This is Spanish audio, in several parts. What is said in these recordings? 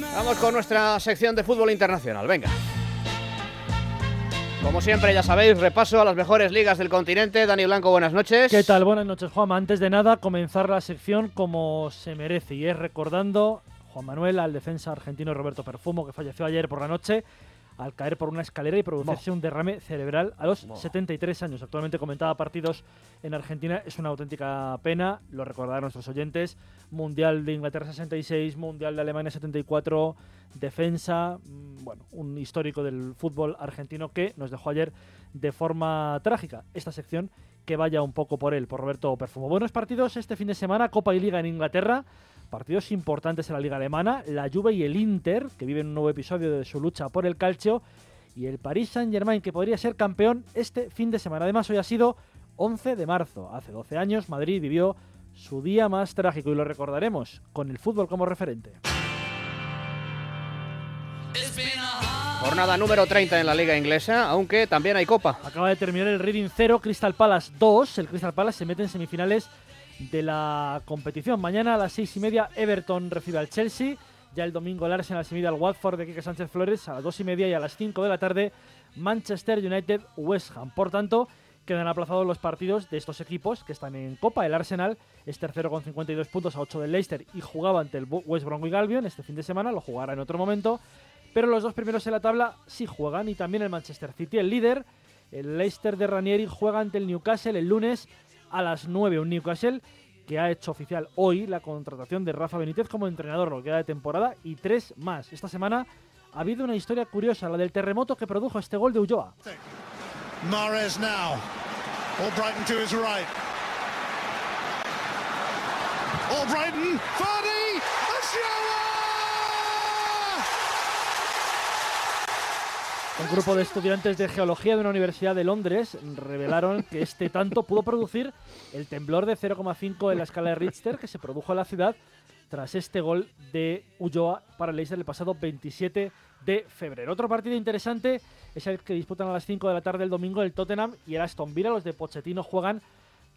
Vamos con nuestra sección de fútbol internacional. Venga. Como siempre, ya sabéis, repaso a las mejores ligas del continente. Dani Blanco, buenas noches. ¿Qué tal? Buenas noches, Juanma. Antes de nada, comenzar la sección como se merece y es recordando Juan Manuel al defensa argentino Roberto Perfumo, que falleció ayer por la noche al caer por una escalera y producirse un derrame cerebral a los 73 años. Actualmente comentaba partidos en Argentina, es una auténtica pena, lo recordarán nuestros oyentes, Mundial de Inglaterra 66, Mundial de Alemania 74, defensa, mm, bueno, un histórico del fútbol argentino que nos dejó ayer de forma trágica. Esta sección que vaya un poco por él, por Roberto Perfumo. Buenos partidos este fin de semana, Copa y Liga en Inglaterra. Partidos importantes en la liga alemana, la Juve y el Inter, que viven un nuevo episodio de su lucha por el calcio, y el Paris Saint-Germain, que podría ser campeón este fin de semana. Además, hoy ha sido 11 de marzo. Hace 12 años Madrid vivió su día más trágico y lo recordaremos con el fútbol como referente. Jornada número 30 en la liga inglesa, aunque también hay copa. Acaba de terminar el Reading 0, Crystal Palace 2. El Crystal Palace se mete en semifinales de la competición. Mañana a las seis y media Everton recibe al Chelsea. Ya el domingo el Arsenal se mide al Watford de Kike Sánchez Flores a las dos y media y a las 5 de la tarde Manchester United West Ham. Por tanto, quedan aplazados los partidos de estos equipos que están en Copa. El Arsenal es tercero con 52 puntos a 8 del Leicester y jugaba ante el West Bromwich Albion este fin de semana, lo jugará en otro momento. Pero los dos primeros en la tabla sí juegan y también el Manchester City, el líder. El Leicester de Ranieri juega ante el Newcastle el lunes a las 9. Un Newcastle que ha hecho oficial hoy la contratación de Rafa Benítez como entrenador, lo que queda de temporada, y tres más. Esta semana ha habido una historia curiosa, la del terremoto que produjo este gol de Ulloa. Mares now. All to his right. All Brighton, Un grupo de estudiantes de geología de una universidad de Londres revelaron que este tanto pudo producir el temblor de 0,5 en la escala de Richter que se produjo en la ciudad tras este gol de Ulloa para Leicester el pasado 27 de febrero. Otro partido interesante es el que disputan a las 5 de la tarde el domingo el Tottenham y el Aston Villa. Los de Pochettino juegan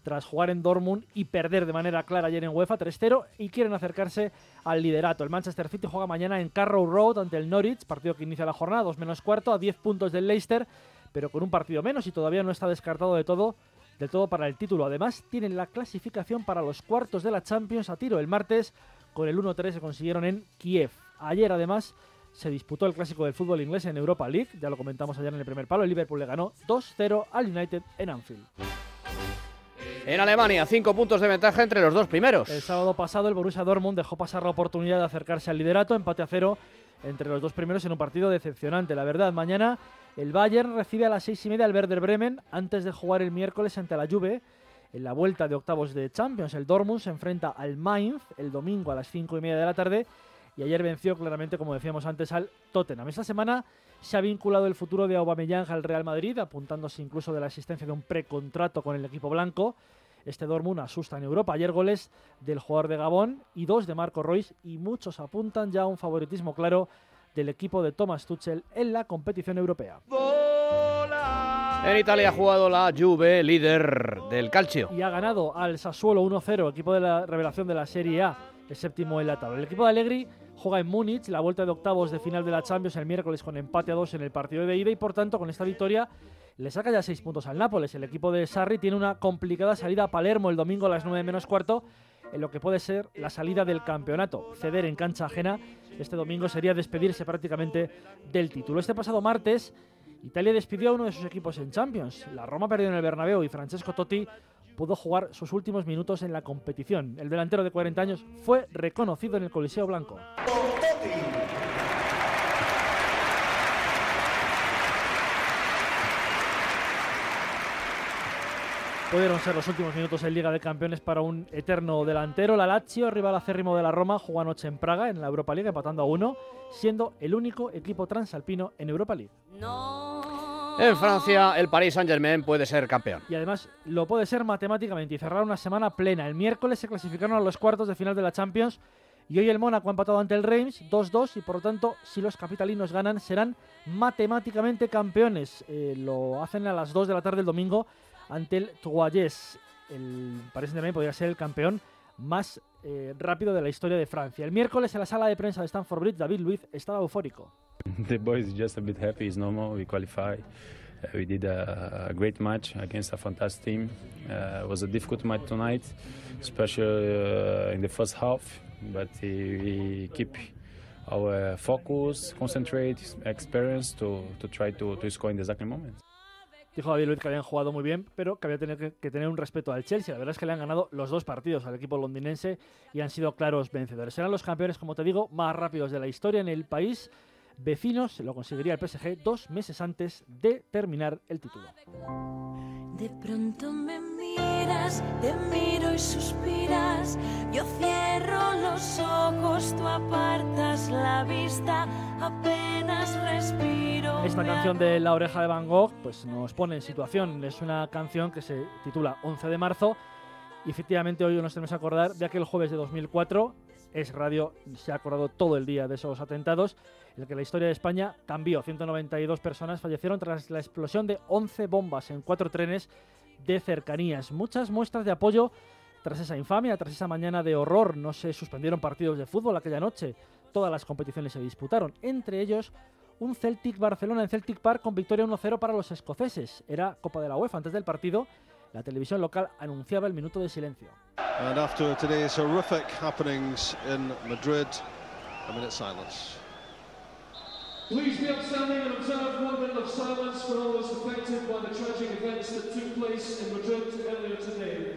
tras jugar en Dortmund y perder de manera clara ayer en UEFA 3-0 y quieren acercarse al liderato. El Manchester City juega mañana en Carrow Road ante el Norwich, partido que inicia la jornada, 2 menos cuarto, a 10 puntos del Leicester, pero con un partido menos y todavía no está descartado de todo, de todo para el título. Además, tienen la clasificación para los cuartos de la Champions a tiro. El martes, con el 1-3 se consiguieron en Kiev. Ayer, además, se disputó el clásico del fútbol inglés en Europa League, ya lo comentamos ayer en el primer palo, el Liverpool le ganó 2-0 al United en Anfield. En Alemania, cinco puntos de ventaja entre los dos primeros. El sábado pasado el Borussia Dortmund dejó pasar la oportunidad de acercarse al liderato, empate a cero entre los dos primeros en un partido decepcionante. La verdad, mañana el Bayern recibe a las seis y media al Werder Bremen antes de jugar el miércoles ante la Juve. En la vuelta de octavos de Champions, el Dortmund se enfrenta al Mainz el domingo a las cinco y media de la tarde y ayer venció claramente, como decíamos antes, al Tottenham. Esta semana se ha vinculado el futuro de Aubameyang al Real Madrid, apuntándose incluso de la existencia de un precontrato con el equipo blanco. Este Dortmund asusta en Europa. Ayer goles del jugador de Gabón y dos de Marco Royce y muchos apuntan ya a un favoritismo claro del equipo de Thomas Tuchel en la competición europea. En Italia ha jugado la Juve, líder del calcio. Y ha ganado al Sassuolo 1-0, equipo de la revelación de la Serie A, el séptimo en la tabla. El equipo de Allegri juega en Múnich la vuelta de octavos de final de la Champions el miércoles con empate a dos en el partido de ida y por tanto con esta victoria le saca ya seis puntos al Nápoles. El equipo de Sarri tiene una complicada salida a Palermo el domingo a las 9 menos cuarto en lo que puede ser la salida del campeonato. Ceder en cancha ajena este domingo sería despedirse prácticamente del título. Este pasado martes Italia despidió a uno de sus equipos en Champions. La Roma perdió en el Bernabéu y Francesco Totti pudo jugar sus últimos minutos en la competición. El delantero de 40 años fue reconocido en el Coliseo Blanco. Pudieron ser los últimos minutos en Liga de Campeones para un eterno delantero. La Lazio, rival acérrimo de la Roma, jugó anoche en Praga en la Europa League empatando a uno, siendo el único equipo transalpino en Europa League. En Francia, el Paris Saint-Germain puede ser campeón. Y además lo puede ser matemáticamente y cerrar una semana plena. El miércoles se clasificaron a los cuartos de final de la Champions y hoy el Mónaco ha empatado ante el Reims 2-2 y por lo tanto, si los capitalinos ganan, serán matemáticamente campeones. Eh, lo hacen a las 2 de la tarde del domingo ante el Troyes. El Paris Saint-Germain podría ser el campeón más eh, rápido de la historia de Francia. El miércoles en la sala de prensa de Stanford Bridge, David Luiz estaba eufórico. The boys just a bit happy. It's normal. We qualify. Uh, we did a, a, great match against a fantastic team. Uh, it was a difficult match tonight, especially uh, in the first half. But we keep our focus, concentrate, experience to, to try to, to score in the exact moment. Dijo David Luiz que habían jugado muy bien, pero que había que, que, tener un respeto al Chelsea. La verdad es que le han ganado los dos partidos al equipo londinense y han sido claros vencedores. Serán los campeones, como te digo, más rápidos de la historia en el país. Vecinos lo conseguiría el PSG dos meses antes de terminar el título. De pronto me miras, te miro y suspiras. Yo cierro los ojos, tú apartas la vista, apenas respiro. Esta canción de La Oreja de Van Gogh pues nos pone en situación. Es una canción que se titula 11 de marzo. Y efectivamente hoy nos tenemos que acordar de aquel jueves de 2004. Es Radio se ha acordado todo el día de esos atentados, en el que la historia de España cambió. 192 personas fallecieron tras la explosión de 11 bombas en cuatro trenes de cercanías. Muchas muestras de apoyo tras esa infamia, tras esa mañana de horror. No se suspendieron partidos de fútbol aquella noche. Todas las competiciones se disputaron, entre ellos un Celtic Barcelona en Celtic Park con victoria 1-0 para los escoceses. Era Copa de la UEFA antes del partido. La televisión local anunciaba el minuto de silencio. And after today's horrific happenings in Madrid, a minute silence. Please be upstanding and observe one minute of silence for all those affected by the tragic events that took place in Madrid earlier today.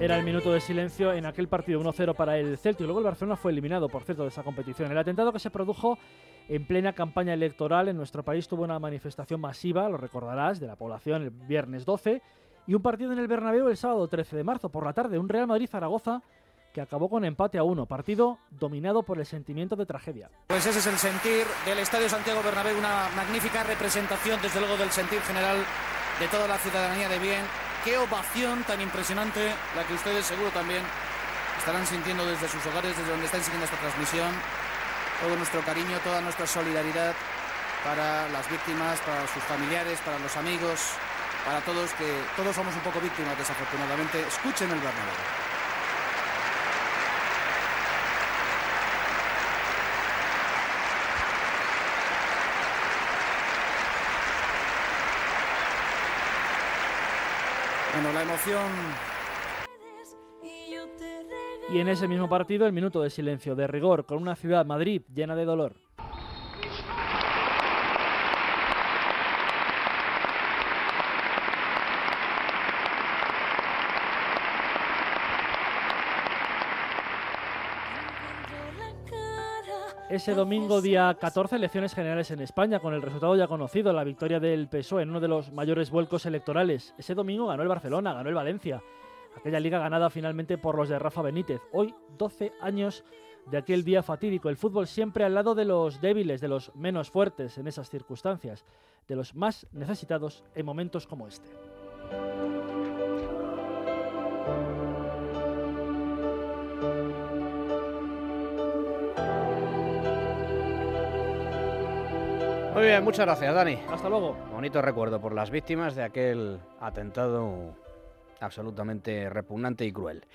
Era el minuto de silencio en aquel partido 1-0 para el Celtic. Luego el Barcelona fue eliminado, por cierto, de esa competición. El atentado que se produjo en plena campaña electoral en nuestro país tuvo una manifestación masiva, lo recordarás, de la población el viernes 12 y un partido en el Bernabéu el sábado 13 de marzo por la tarde, un Real Madrid-Zaragoza que acabó con empate a uno, partido dominado por el sentimiento de tragedia. Pues ese es el sentir del Estadio Santiago Bernabéu, una magnífica representación desde luego del sentir general de toda la ciudadanía de bien. Qué ovación tan impresionante la que ustedes seguro también estarán sintiendo desde sus hogares, desde donde están siguiendo esta transmisión. Todo nuestro cariño, toda nuestra solidaridad para las víctimas, para sus familiares, para los amigos, para todos que todos somos un poco víctimas desafortunadamente. Escuchen el Bernabéu. Bueno, la emoción y en ese mismo partido el minuto de silencio de rigor con una ciudad Madrid llena de dolor. Ese domingo, día 14, elecciones generales en España, con el resultado ya conocido, la victoria del PSOE en uno de los mayores vuelcos electorales. Ese domingo ganó el Barcelona, ganó el Valencia, aquella liga ganada finalmente por los de Rafa Benítez. Hoy, 12 años de aquel día fatídico, el fútbol siempre al lado de los débiles, de los menos fuertes en esas circunstancias, de los más necesitados en momentos como este. Muy bien, muchas gracias, Dani. Hasta luego. Bonito recuerdo por las víctimas de aquel atentado absolutamente repugnante y cruel.